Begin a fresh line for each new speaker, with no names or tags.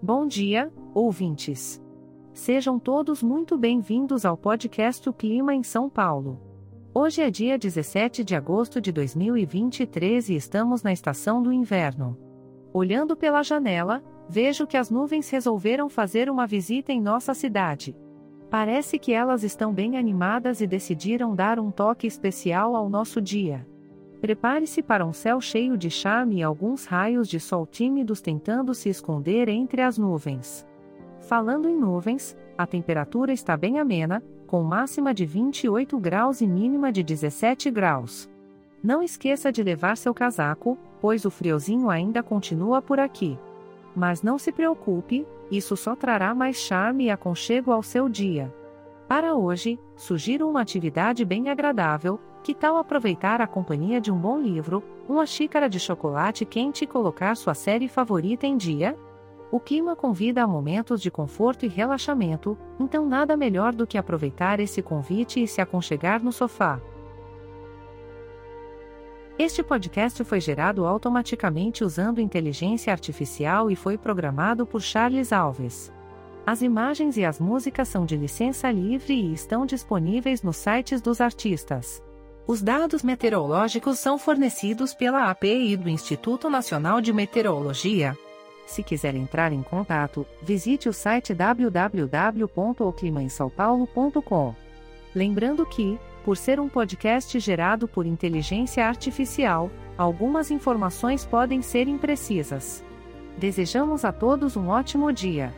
Bom dia, ouvintes. Sejam todos muito bem-vindos ao podcast O Clima em São Paulo. Hoje é dia 17 de agosto de 2023 e estamos na estação do inverno. Olhando pela janela, vejo que as nuvens resolveram fazer uma visita em nossa cidade. Parece que elas estão bem animadas e decidiram dar um toque especial ao nosso dia. Prepare-se para um céu cheio de charme e alguns raios de sol tímidos tentando se esconder entre as nuvens. Falando em nuvens, a temperatura está bem amena, com máxima de 28 graus e mínima de 17 graus. Não esqueça de levar seu casaco, pois o friozinho ainda continua por aqui. Mas não se preocupe, isso só trará mais charme e aconchego ao seu dia. Para hoje, sugiro uma atividade bem agradável, que tal aproveitar a companhia de um bom livro, uma xícara de chocolate quente e colocar sua série favorita em dia? O clima convida a momentos de conforto e relaxamento, então nada melhor do que aproveitar esse convite e se aconchegar no sofá. Este podcast foi gerado automaticamente usando inteligência artificial e foi programado por Charles Alves. As imagens e as músicas são de licença livre e estão disponíveis nos sites dos artistas. Os dados meteorológicos são fornecidos pela API do Instituto Nacional de Meteorologia. Se quiser entrar em contato, visite o site www.oclimaemsaopaulo.com. Lembrando que, por ser um podcast gerado por inteligência artificial, algumas informações podem ser imprecisas. Desejamos a todos um ótimo dia.